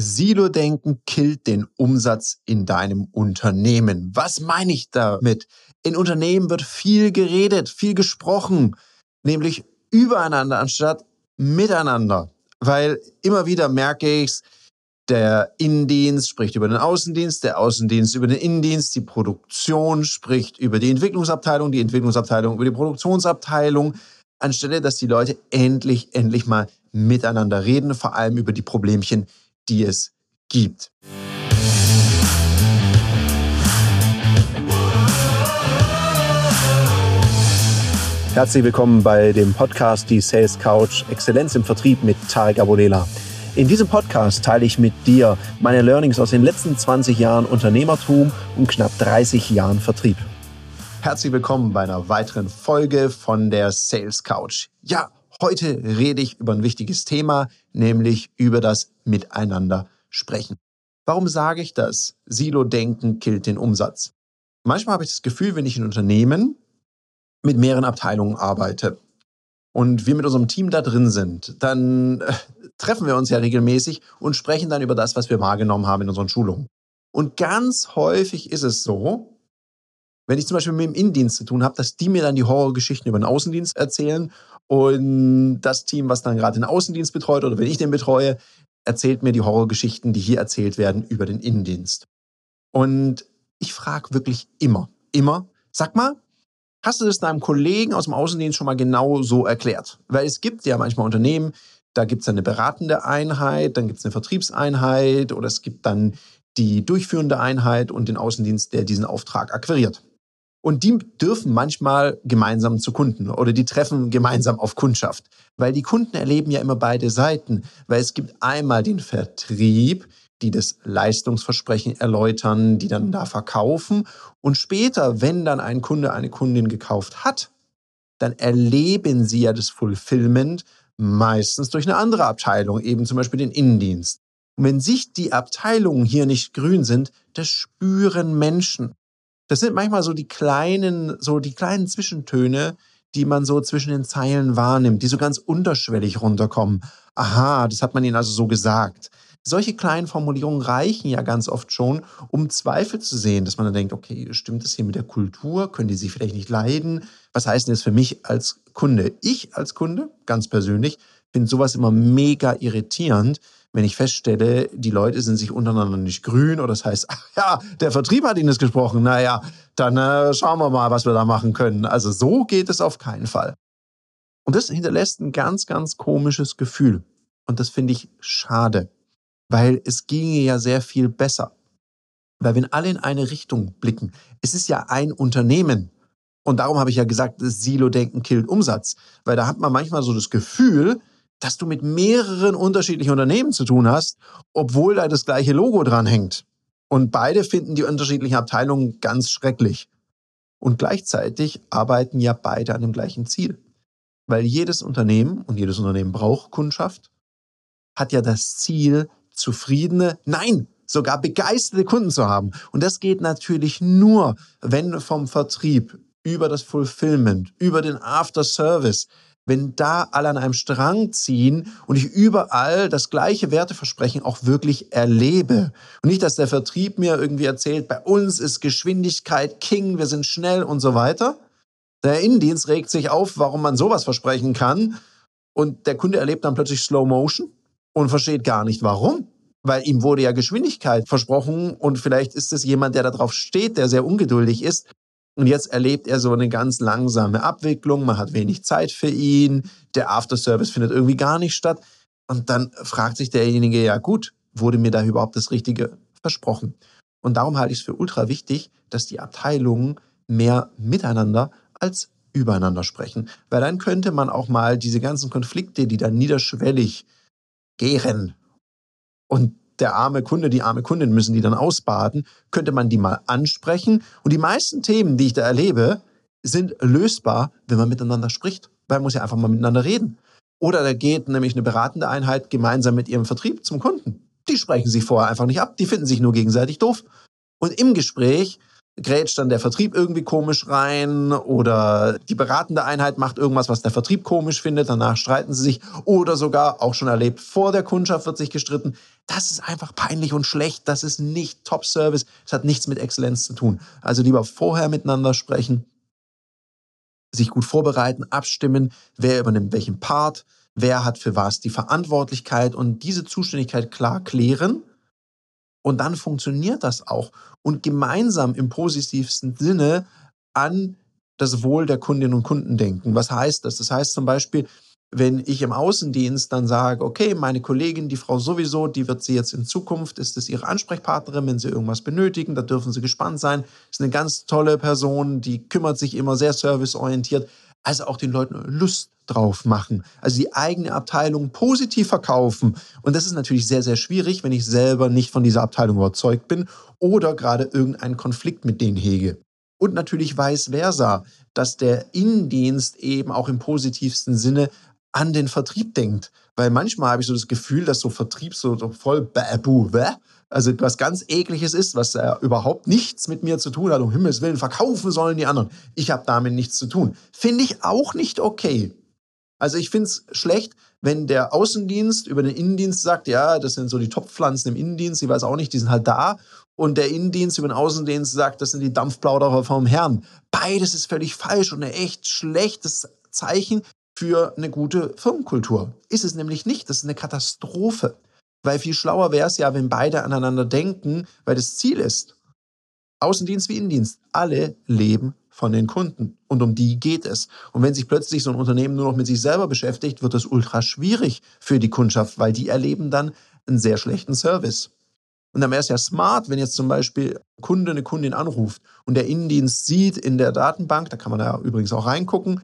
Silo-Denken killt den Umsatz in deinem Unternehmen. Was meine ich damit? In Unternehmen wird viel geredet, viel gesprochen, nämlich übereinander anstatt miteinander. Weil immer wieder merke ich's, der Innendienst spricht über den Außendienst, der Außendienst über den Innendienst, die Produktion spricht über die Entwicklungsabteilung, die Entwicklungsabteilung über die Produktionsabteilung, anstelle dass die Leute endlich, endlich mal miteinander reden, vor allem über die Problemchen, die es gibt. Herzlich willkommen bei dem Podcast Die Sales Couch Exzellenz im Vertrieb mit Tarek Abodela. In diesem Podcast teile ich mit dir meine Learnings aus den letzten 20 Jahren Unternehmertum und knapp 30 Jahren Vertrieb. Herzlich willkommen bei einer weiteren Folge von der Sales Couch. Ja, heute rede ich über ein wichtiges Thema, nämlich über das Miteinander sprechen. Warum sage ich das? Silo-Denken killt den Umsatz. Manchmal habe ich das Gefühl, wenn ich in Unternehmen mit mehreren Abteilungen arbeite und wir mit unserem Team da drin sind, dann äh, treffen wir uns ja regelmäßig und sprechen dann über das, was wir wahrgenommen haben in unseren Schulungen. Und ganz häufig ist es so, wenn ich zum Beispiel mit dem Innendienst zu tun habe, dass die mir dann die Horrorgeschichten über den Außendienst erzählen und das Team, was dann gerade den Außendienst betreut oder wenn ich den betreue, erzählt mir die Horrorgeschichten, die hier erzählt werden über den Innendienst. Und ich frage wirklich immer, immer, sag mal, hast du das deinem Kollegen aus dem Außendienst schon mal genau so erklärt? Weil es gibt ja manchmal Unternehmen, da gibt es eine beratende Einheit, dann gibt es eine Vertriebseinheit oder es gibt dann die durchführende Einheit und den Außendienst, der diesen Auftrag akquiriert. Und die dürfen manchmal gemeinsam zu Kunden oder die treffen gemeinsam auf Kundschaft, weil die Kunden erleben ja immer beide Seiten, weil es gibt einmal den Vertrieb, die das Leistungsversprechen erläutern, die dann da verkaufen und später, wenn dann ein Kunde eine Kundin gekauft hat, dann erleben sie ja das Fulfillment meistens durch eine andere Abteilung, eben zum Beispiel den Innendienst. Und wenn sich die Abteilungen hier nicht grün sind, das spüren Menschen. Das sind manchmal so die kleinen, so die kleinen Zwischentöne, die man so zwischen den Zeilen wahrnimmt, die so ganz unterschwellig runterkommen. Aha, das hat man ihnen also so gesagt. Solche kleinen Formulierungen reichen ja ganz oft schon, um Zweifel zu sehen, dass man dann denkt, okay, stimmt das hier mit der Kultur? Können die sich vielleicht nicht leiden? Was heißt denn das für mich als Kunde? Ich als Kunde, ganz persönlich, finde sowas immer mega irritierend, wenn ich feststelle, die Leute sind sich untereinander nicht grün oder das heißt, ach ja, der Vertrieb hat Ihnen das gesprochen, naja, dann äh, schauen wir mal, was wir da machen können. Also so geht es auf keinen Fall. Und das hinterlässt ein ganz, ganz komisches Gefühl. Und das finde ich schade, weil es ginge ja sehr viel besser. Weil wenn alle in eine Richtung blicken, es ist ja ein Unternehmen. Und darum habe ich ja gesagt, das Silo-Denken killt Umsatz. Weil da hat man manchmal so das Gefühl, dass du mit mehreren unterschiedlichen Unternehmen zu tun hast, obwohl da das gleiche Logo dran hängt. Und beide finden die unterschiedlichen Abteilungen ganz schrecklich. Und gleichzeitig arbeiten ja beide an dem gleichen Ziel. Weil jedes Unternehmen, und jedes Unternehmen braucht Kundschaft, hat ja das Ziel, zufriedene, nein, sogar begeisterte Kunden zu haben. Und das geht natürlich nur, wenn vom Vertrieb über das Fulfillment, über den After Service, wenn da alle an einem Strang ziehen und ich überall das gleiche Werteversprechen auch wirklich erlebe. Und nicht, dass der Vertrieb mir irgendwie erzählt, bei uns ist Geschwindigkeit King, wir sind schnell und so weiter. Der Innendienst regt sich auf, warum man sowas versprechen kann. Und der Kunde erlebt dann plötzlich Slow Motion und versteht gar nicht, warum. Weil ihm wurde ja Geschwindigkeit versprochen und vielleicht ist es jemand, der darauf steht, der sehr ungeduldig ist und jetzt erlebt er so eine ganz langsame Abwicklung. Man hat wenig Zeit für ihn. Der Afterservice findet irgendwie gar nicht statt. Und dann fragt sich derjenige, ja gut, wurde mir da überhaupt das Richtige versprochen? Und darum halte ich es für ultra wichtig, dass die Abteilungen mehr miteinander als übereinander sprechen. Weil dann könnte man auch mal diese ganzen Konflikte, die dann niederschwellig gären und der arme Kunde, die arme Kundin müssen die dann ausbaden, könnte man die mal ansprechen. Und die meisten Themen, die ich da erlebe, sind lösbar, wenn man miteinander spricht. Weil man muss ja einfach mal miteinander reden. Oder da geht nämlich eine beratende Einheit gemeinsam mit ihrem Vertrieb zum Kunden. Die sprechen sich vorher einfach nicht ab, die finden sich nur gegenseitig doof. Und im Gespräch grätscht dann der Vertrieb irgendwie komisch rein oder die beratende Einheit macht irgendwas, was der Vertrieb komisch findet, danach streiten sie sich oder sogar auch schon erlebt, vor der Kundschaft wird sich gestritten. Das ist einfach peinlich und schlecht, das ist nicht Top-Service, das hat nichts mit Exzellenz zu tun. Also lieber vorher miteinander sprechen, sich gut vorbereiten, abstimmen, wer übernimmt welchen Part, wer hat für was die Verantwortlichkeit und diese Zuständigkeit klar klären und dann funktioniert das auch. Und gemeinsam im positivsten Sinne an das Wohl der Kundinnen und Kunden denken. Was heißt das? Das heißt zum Beispiel, wenn ich im Außendienst dann sage, okay, meine Kollegin, die Frau sowieso, die wird sie jetzt in Zukunft, ist es ihre Ansprechpartnerin, wenn sie irgendwas benötigen, da dürfen sie gespannt sein. Ist eine ganz tolle Person, die kümmert sich immer sehr serviceorientiert. Also auch den Leuten Lust drauf machen. Also die eigene Abteilung positiv verkaufen. Und das ist natürlich sehr, sehr schwierig, wenn ich selber nicht von dieser Abteilung überzeugt bin oder gerade irgendeinen Konflikt mit denen hege. Und natürlich vice versa, dass der Innendienst eben auch im positivsten Sinne an den Vertrieb denkt. Weil manchmal habe ich so das Gefühl, dass so Vertrieb so, so voll bäh, also was ganz ekliges ist, was äh, überhaupt nichts mit mir zu tun hat. Um Himmels Willen, verkaufen sollen die anderen. Ich habe damit nichts zu tun. Finde ich auch nicht okay. Also ich finde es schlecht, wenn der Außendienst über den Innendienst sagt, ja, das sind so die Topfpflanzen im Innendienst, ich weiß auch nicht, die sind halt da. Und der Innendienst über den Außendienst sagt, das sind die Dampfplauderer vom Herrn. Beides ist völlig falsch und ein echt schlechtes Zeichen für eine gute Firmenkultur. Ist es nämlich nicht, das ist eine Katastrophe. Weil viel schlauer wäre es ja, wenn beide aneinander denken, weil das Ziel ist, Außendienst wie Innendienst, alle leben von den Kunden. Und um die geht es. Und wenn sich plötzlich so ein Unternehmen nur noch mit sich selber beschäftigt, wird das ultra schwierig für die Kundschaft, weil die erleben dann einen sehr schlechten Service. Und dann wäre es ja smart, wenn jetzt zum Beispiel ein Kunde eine Kundin anruft und der Innendienst sieht in der Datenbank, da kann man ja übrigens auch reingucken,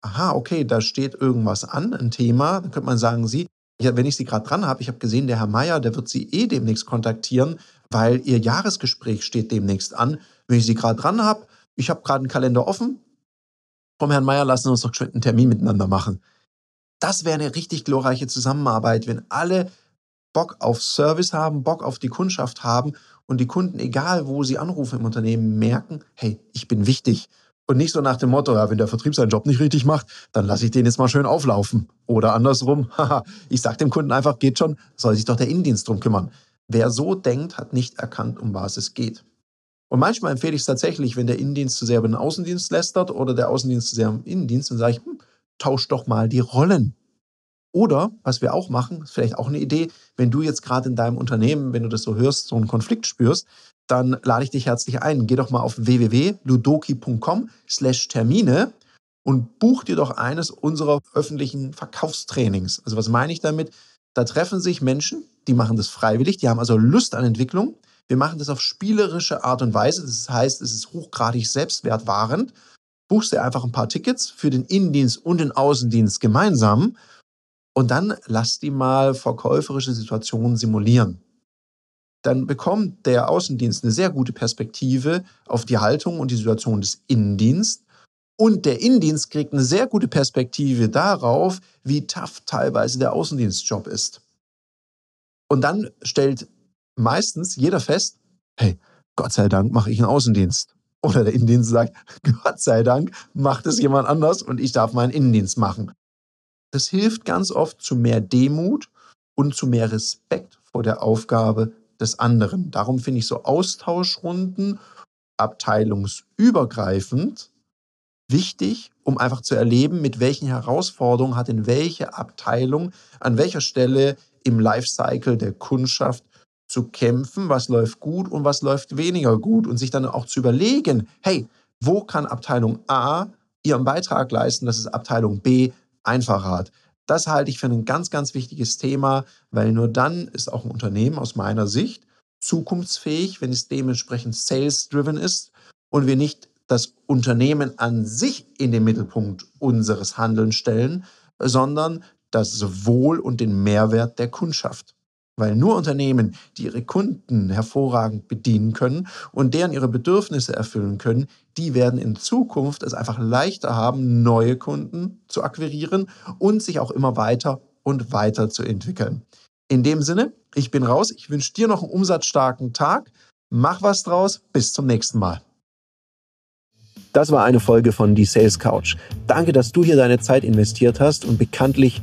aha, okay, da steht irgendwas an, ein Thema, dann könnte man sagen, Sie, wenn ich Sie gerade dran habe, ich habe gesehen, der Herr Meier, der wird Sie eh demnächst kontaktieren, weil Ihr Jahresgespräch steht demnächst an. Wenn ich Sie gerade dran habe, ich habe gerade einen Kalender offen, vom Herrn Meier lassen wir uns doch schon einen Termin miteinander machen. Das wäre eine richtig glorreiche Zusammenarbeit, wenn alle Bock auf Service haben, Bock auf die Kundschaft haben und die Kunden, egal wo sie anrufen im Unternehmen, merken, hey, ich bin wichtig. Und nicht so nach dem Motto, ja, wenn der Vertrieb seinen Job nicht richtig macht, dann lasse ich den jetzt mal schön auflaufen. Oder andersrum, haha, ich sage dem Kunden einfach, geht schon, soll sich doch der Innendienst drum kümmern. Wer so denkt, hat nicht erkannt, um was es geht. Und manchmal empfehle ich es tatsächlich, wenn der Innendienst zu sehr über den Außendienst lästert oder der Außendienst zu sehr im Innendienst, dann sage ich, hm, tausch doch mal die Rollen. Oder, was wir auch machen, ist vielleicht auch eine Idee, wenn du jetzt gerade in deinem Unternehmen, wenn du das so hörst, so einen Konflikt spürst, dann lade ich dich herzlich ein. Geh doch mal auf www.ludoki.com slash Termine und buch dir doch eines unserer öffentlichen Verkaufstrainings. Also was meine ich damit? Da treffen sich Menschen, die machen das freiwillig, die haben also Lust an Entwicklung. Wir machen das auf spielerische Art und Weise. Das heißt, es ist hochgradig selbstwertwahrend. Buchst dir einfach ein paar Tickets für den Innendienst und den Außendienst gemeinsam und dann lass die mal verkäuferische Situationen simulieren dann bekommt der Außendienst eine sehr gute Perspektive auf die Haltung und die Situation des Innendienstes. Und der Innendienst kriegt eine sehr gute Perspektive darauf, wie tough teilweise der Außendienstjob ist. Und dann stellt meistens jeder fest, hey, Gott sei Dank mache ich einen Außendienst. Oder der Innendienst sagt, Gott sei Dank macht es jemand anders und ich darf meinen Innendienst machen. Das hilft ganz oft zu mehr Demut und zu mehr Respekt vor der Aufgabe des anderen. Darum finde ich so Austauschrunden abteilungsübergreifend wichtig, um einfach zu erleben, mit welchen Herausforderungen hat in welche Abteilung an welcher Stelle im Lifecycle der Kundschaft zu kämpfen, was läuft gut und was läuft weniger gut und sich dann auch zu überlegen, hey, wo kann Abteilung A ihren Beitrag leisten, dass es Abteilung B einfacher hat. Das halte ich für ein ganz, ganz wichtiges Thema, weil nur dann ist auch ein Unternehmen aus meiner Sicht zukunftsfähig, wenn es dementsprechend sales-driven ist und wir nicht das Unternehmen an sich in den Mittelpunkt unseres Handelns stellen, sondern das Wohl und den Mehrwert der Kundschaft. Weil nur Unternehmen, die ihre Kunden hervorragend bedienen können und deren ihre Bedürfnisse erfüllen können, die werden in Zukunft es einfach leichter haben, neue Kunden zu akquirieren und sich auch immer weiter und weiter zu entwickeln. In dem Sinne, ich bin raus. Ich wünsche dir noch einen umsatzstarken Tag. Mach was draus. Bis zum nächsten Mal. Das war eine Folge von Die Sales Couch. Danke, dass du hier deine Zeit investiert hast und bekanntlich